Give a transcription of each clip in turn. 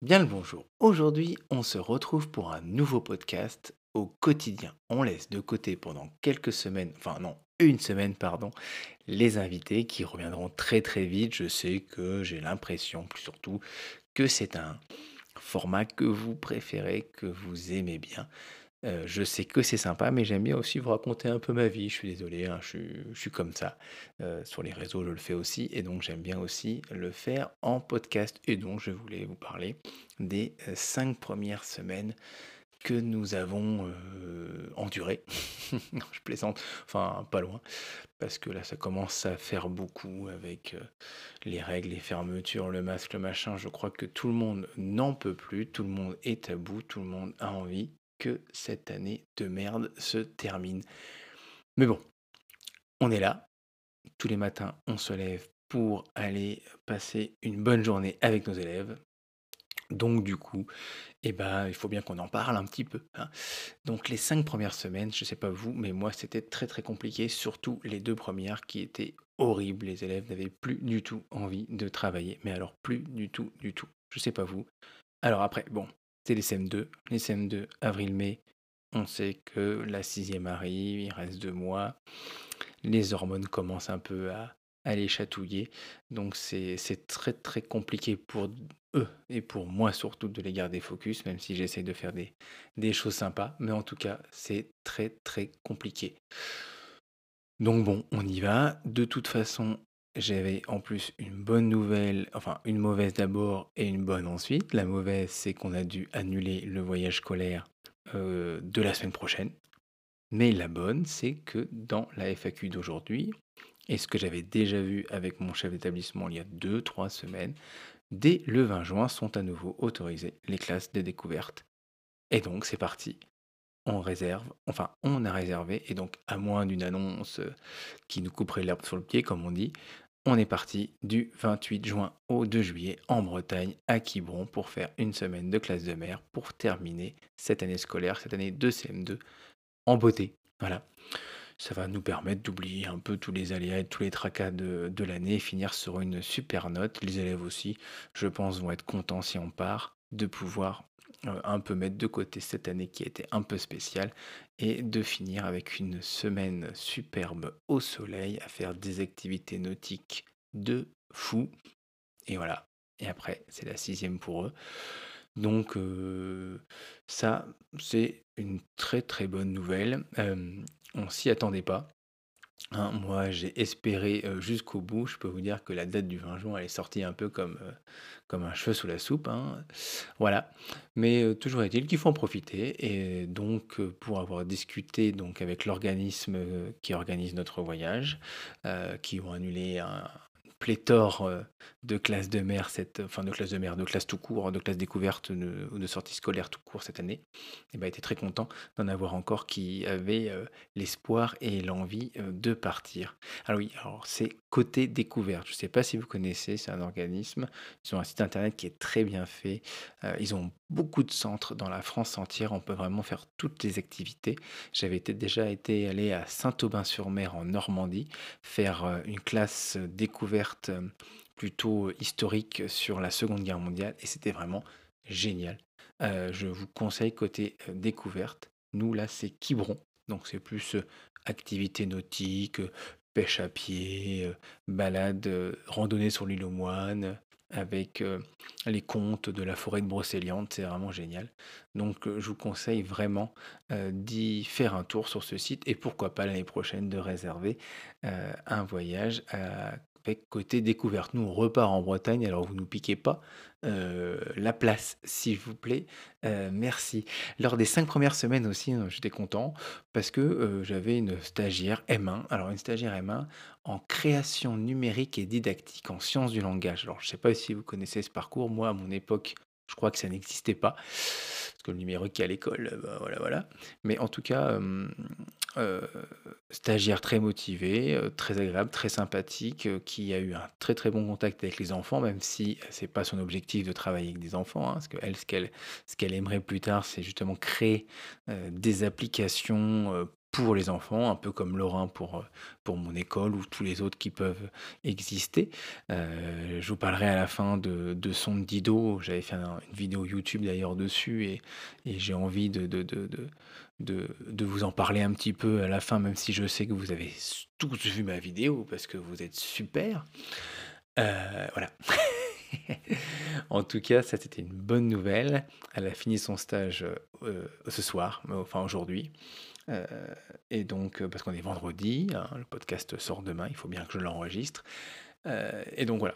Bien le bonjour. Aujourd'hui, on se retrouve pour un nouveau podcast au quotidien. On laisse de côté pendant quelques semaines, enfin non, une semaine, pardon, les invités qui reviendront très très vite. Je sais que j'ai l'impression, plus surtout, que c'est un format que vous préférez, que vous aimez bien. Euh, je sais que c'est sympa, mais j'aime bien aussi vous raconter un peu ma vie. Je suis désolé, hein, je suis, comme ça. Euh, sur les réseaux, je le fais aussi, et donc j'aime bien aussi le faire en podcast. Et donc, je voulais vous parler des euh, cinq premières semaines que nous avons endurées. Je plaisante, enfin pas loin, parce que là, ça commence à faire beaucoup avec les règles, les fermetures, le masque, le machin. Je crois que tout le monde n'en peut plus, tout le monde est à bout, tout le monde a envie que cette année de merde se termine. Mais bon, on est là. Tous les matins, on se lève pour aller passer une bonne journée avec nos élèves. Donc du coup, eh ben, il faut bien qu'on en parle un petit peu. hein. Donc les cinq premières semaines, je ne sais pas vous, mais moi c'était très très compliqué, surtout les deux premières qui étaient horribles. Les élèves n'avaient plus du tout envie de travailler, mais alors plus du tout, du tout. Je ne sais pas vous. Alors après, bon, les CM2. Les CM2, avril-mai, on sait que la sixième arrive, il reste deux mois. Les hormones commencent un peu à, les chatouiller. Donc c'est c'est très très compliqué pour eux et pour moi surtout de les garder focus, même si j'essaie de faire des, des choses sympas. Mais en tout cas, c'est très très compliqué. Donc bon, on y va. De toute façon, j'avais en plus une bonne nouvelle, enfin une mauvaise d'abord et une bonne ensuite. La mauvaise, c'est qu'on a dû annuler le voyage scolaire euh, de la semaine prochaine. Mais la bonne, c'est que dans la FAQ d'aujourd'hui, et ce que j'avais déjà vu avec mon chef d'établissement il y a deux, trois semaines, dès le 20 juin sont à nouveau autorisées les classes de découverte. Et donc c'est parti. On réserve, enfin on a réservé, et donc à moins d'une annonce euh, qui nous couperait l'herbe sur le pied, comme on dit, on est parti du 28 juin au 2 juillet en Bretagne, à Quiberon, pour faire une semaine de classe de mer, pour terminer cette année scolaire, cette année de CM2, en beauté. Voilà. Ça va nous permettre d'oublier un peu tous les aléas et tous les tracas de, de l'année et finir sur une super note. Les élèves aussi, je pense, vont être contents si on part de pouvoir un peu mettre de côté cette année qui a été un peu spéciale et de finir avec une semaine superbe au soleil à faire des activités nautiques de fou. Et voilà. Et après, c'est la sixième pour eux. Donc euh, ça, c'est une très très bonne nouvelle. Euh, on s'y attendait pas. Hein, moi, j'ai espéré euh, jusqu'au bout. Je peux vous dire que la date du 20 juin, elle est sortie un peu comme, euh, comme un cheveu sous la soupe. hein. Voilà. Mais euh, toujours est-il qu'il faut en profiter. Et donc, pour avoir discuté donc, avec l'organisme qui organise notre voyage, qui ont annulé un pléthore euh, de classes de mer, cette, enfin de classes de mer, de classes tout court, de classes découvertes ou de sorties scolaires tout court cette année, et ben, était très content d'en avoir encore qui avaient euh, l'espoir et l'envie euh, de partir. Alors oui, alors c'est Côté Découverte. Je ne sais pas si vous connaissez, c'est un organisme. Ils ont un site internet qui est très bien fait. Ils ont beaucoup de centres dans la France entière. On peut vraiment faire toutes les activités. J'avais déjà été allé à Saint-Aubin-sur-Mer en Normandie faire euh, une classe découverte euh, plutôt historique sur la Seconde Guerre mondiale et c'était vraiment génial. Euh, je vous conseille côté découverte. Nous là c'est Quiberon, donc c'est plus activité nautique, pêche à pied, balade, randonnée sur l'île aux moines, avec euh, les contes de la forêt de Brocéliande, c'est vraiment génial. Donc euh, je vous conseille vraiment euh, d'y faire un tour sur ce site et pourquoi pas l'année prochaine de réserver un voyage euh, côté découverte. Nous on repart en Bretagne, alors vous ne nous piquez pas euh, la place, s'il vous plaît. Euh, merci. Lors des cinq premières semaines aussi, euh, j'étais content parce que j'avais une stagiaire M1. Alors, une stagiaire M1 en création numérique et didactique en sciences du langage. Alors, je ne sais pas si vous connaissez ce parcours. Moi, à mon époque, je crois que ça n'existait pas. Parce que le numérique à l'école, bah, voilà, voilà. Mais en tout cas, stagiaire très motivé, euh, très agréable, très sympathique, euh, qui a eu un très très bon contact avec les enfants, même si c'est pas son objectif de travailler avec des enfants. hein, parce qu'elle, ce qu'elle ce qu'elle aimerait plus tard, c'est justement créer euh, des applications pour les enfants, un peu comme Laurent pour, pour mon école ou tous les autres qui peuvent exister. je vous parlerai à la fin de, de Son Dido. J'avais fait une vidéo YouTube d'ailleurs dessus et, et j'ai envie de, de, de, de, vous en parler un petit peu à la fin, même si je sais que vous avez tous vu ma vidéo parce que vous êtes super. voilà. en tout cas, ça c'était une bonne nouvelle. Elle a fini son stage euh, ce soir, enfin aujourd'hui. Euh, et donc, euh, parce qu'on est vendredi, hein, le podcast sort demain, il faut bien que je l'enregistre. et donc voilà,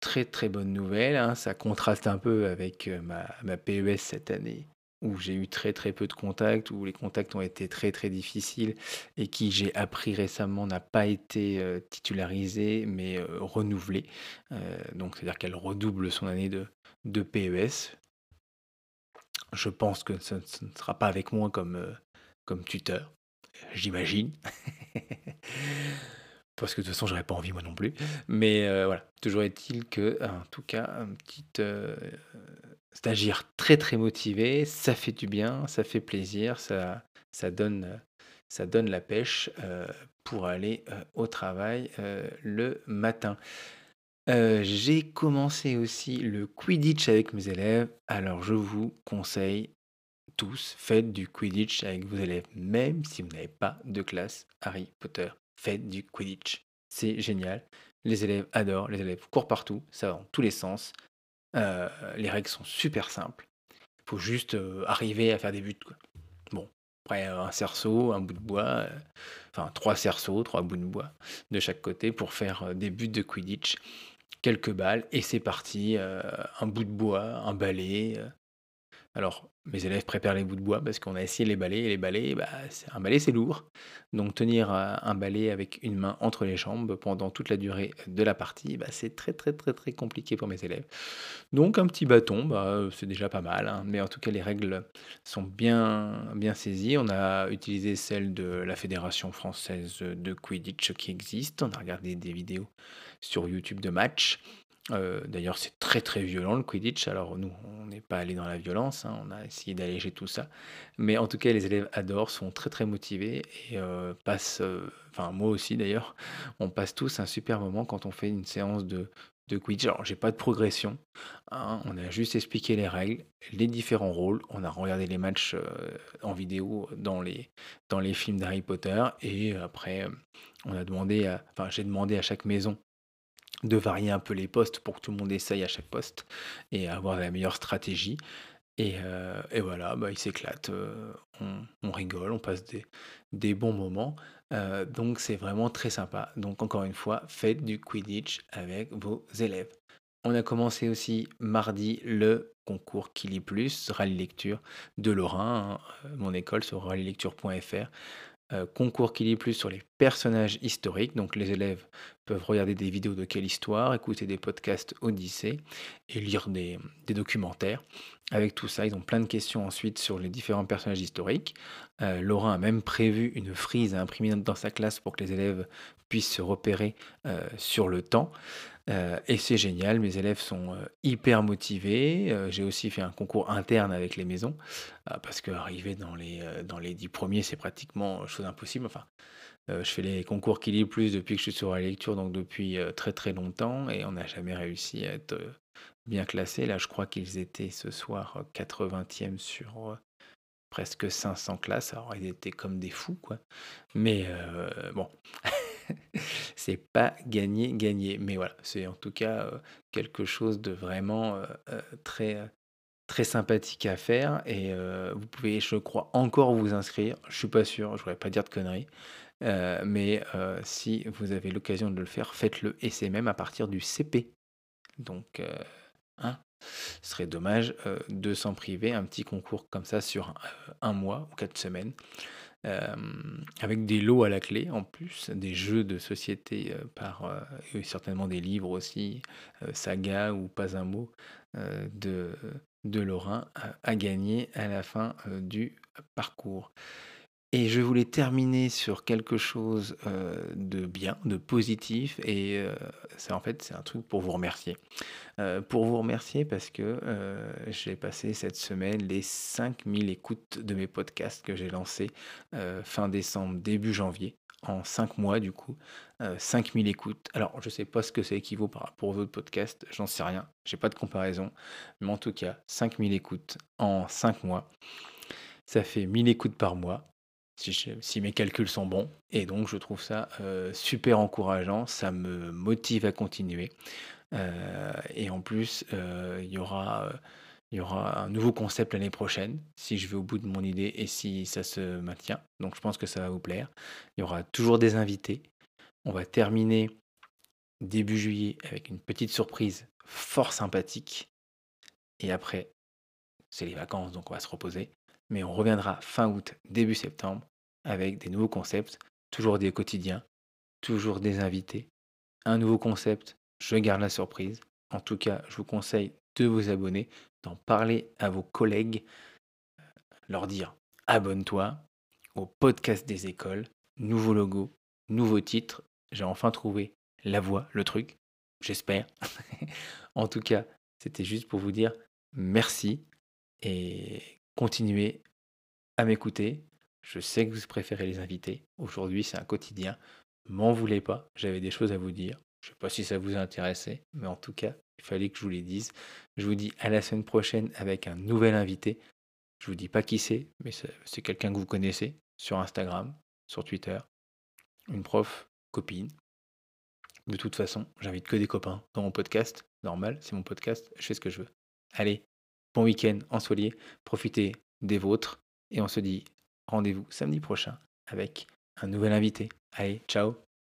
très très bonne nouvelle. Hein. ça contraste un peu avec ma, ma PES cette année où j'ai eu très très peu de contacts, où les contacts ont été très très difficiles et qui j'ai appris récemment n'a pas été euh, titularisé mais euh, renouvelé. Euh, donc c'est-à-dire qu'elle redouble son année de, de PES. Je pense que ce, ne sera pas avec moi comme, comme tuteur, j'imagine. Parce que de toute façon, j'aurais pas envie moi non plus. Mais voilà, toujours est-il que, en tout cas, un petit stagiaire très très motivé, ça fait du bien, ça fait plaisir, ça, ça, donne, ça donne la pêche euh, pour aller euh, au travail euh, le matin. J'ai commencé aussi le Quidditch avec mes élèves, alors je vous conseille tous, faites du Quidditch avec vos élèves, même si vous n'avez pas de classe Harry Potter. Faites du Quidditch. C'est génial. Les élèves adorent, les élèves courent partout, ça va dans tous les sens. Euh, les règles sont super simples. Il faut juste euh, arriver à faire des buts. Bon, après un cerceau, un bout de bois, euh, enfin trois cerceaux, trois bouts de bois de chaque côté pour faire des buts de Quidditch. Quelques balles et c'est parti. un bout de bois, un balai, alors, mes élèves préparent les bouts de bois parce qu'on a essayé les balais et les balais, bah, un balai c'est lourd. Donc tenir un balai avec une main entre les jambes pendant toute la durée de la partie, bah, c'est très très très très compliqué pour mes élèves. Donc un petit bâton, bah, c'est déjà pas mal. Hein. Mais en tout cas, les règles sont bien, bien saisies. On a utilisé celle de la Fédération française de Quidditch qui existe. On a regardé des vidéos sur YouTube de matchs. Euh, d'ailleurs, c'est très très violent le Quidditch. Alors nous, on n'est pas allé dans la violence, hein, on a essayé d'alléger tout ça. Mais en tout cas, les élèves adorent, sont très très motivés et euh, passent, euh, enfin moi aussi d'ailleurs, on passe tous un super moment quand on fait une séance de, de Quidditch. Alors j'ai pas de progression, hein, on a juste expliqué les règles, les différents rôles. On a regardé les matchs en vidéo dans les, dans les films d'Harry Potter et après, on a demandé, enfin j'ai demandé à chaque maison de varier un peu les postes pour que tout le monde essaye à chaque poste et avoir la meilleure stratégie. Et, euh, voilà, bah, ils s'éclatent, euh, on, rigole, on passe des, bons moments. Euh, donc c'est vraiment très sympa. Donc encore une fois, faites du Quidditch avec vos élèves. On a commencé aussi mardi le concours Kili Plus, rallye lecture de Lorrain, hein, mon école sur rallylecture.fr. Euh, concours qui lit plus sur les personnages historiques. Donc les élèves peuvent regarder des vidéos de quelle histoire, écouter des podcasts Odyssée et lire des, documentaires. Avec tout ça, ils ont plein de questions ensuite sur les différents personnages historiques. Euh, Laurent a même prévu une frise à imprimer dans sa classe pour que les élèves puissent se repérer euh, sur le temps. Euh, et c'est génial, mes élèves sont euh, hyper motivés. Euh, j'ai aussi fait un concours interne avec les maisons, parce qu'arriver dans les, dans les 10 premiers, c'est pratiquement chose impossible. Enfin, je fais les concours qui lisent plus depuis que je suis sur la lecture, donc depuis très très longtemps, et on n'a jamais réussi à être bien classé. Là, je crois qu'ils étaient ce soir 80e sur presque 500 classes. Alors, ils étaient comme des fous, quoi. Mais bon. c'est pas gagné, gagné. Mais voilà, c'est en tout cas quelque chose de vraiment très, très sympathique à faire. Et vous pouvez, je crois, encore vous inscrire. Je suis pas sûr, je voudrais pas dire de conneries. mais si vous avez l'occasion de le faire, faites-le. Et c'est même à partir du CP. Donc, hein, ce serait dommage de s'en priver. Un petit concours comme ça sur un mois ou quatre semaines. Euh, avec des lots à la clé en plus, des jeux de société euh, par, euh, et certainement des livres aussi, Saga ou Pas un mot de, de Lorrain à, gagner à la fin du parcours. Et je voulais terminer sur quelque chose euh, de bien, de positif. Et euh, c'est en fait, c'est un truc pour vous remercier. Euh, pour vous remercier parce que j'ai passé cette semaine les 5000 écoutes de mes podcasts que j'ai lancés fin décembre, début janvier. En 5 mois, du coup, 5000 écoutes. Alors, je ne sais pas ce que ça équivaut par rapport aux autres podcasts, j'en sais rien, j'ai pas de comparaison. Mais en tout cas, 5000 écoutes en 5 mois. Ça fait 1000 écoutes par mois si, mes calculs sont bons. Et donc, je trouve ça euh, super encourageant. Ça me motive à continuer. Euh, et en plus, euh, il y il y aura un nouveau concept l'année prochaine, si je vais au bout de mon idée et si ça se maintient. Donc, je pense que ça va vous plaire. Il y aura toujours des invités. On va terminer début juillet avec une petite surprise fort sympathique. Et après, c'est les vacances, donc on va se reposer. Mais on reviendra fin août, début septembre avec des nouveaux concepts, toujours des quotidiens, toujours des invités. Un nouveau concept, je garde la surprise. En tout cas, je vous conseille de vous abonner, d'en parler à vos collègues, leur dire abonne-toi au podcast des écoles, nouveau logo, nouveau titre. J'ai enfin trouvé la voix, le truc, j'espère. en tout cas, c'était juste pour vous dire merci et continuez à m'écouter, je sais que vous préférez les invités. Aujourd'hui, c'est un quotidien. M'en voulez pas, j'avais des choses à vous dire. Je ne sais pas si ça vous a intéressé, mais en tout cas, il fallait que je vous les dise. Je vous dis à la semaine prochaine avec un nouvel invité. Je vous dis pas qui c'est, mais c'est quelqu'un que vous connaissez sur Instagram, sur Twitter, une prof, copine. De toute façon, j'invite que des copains dans mon podcast. Normal, c'est mon podcast, je fais ce que je veux. Allez, bon week-end ensoleillé, profitez des vôtres et on se dit rendez-vous samedi prochain avec un nouvel invité. Allez, ciao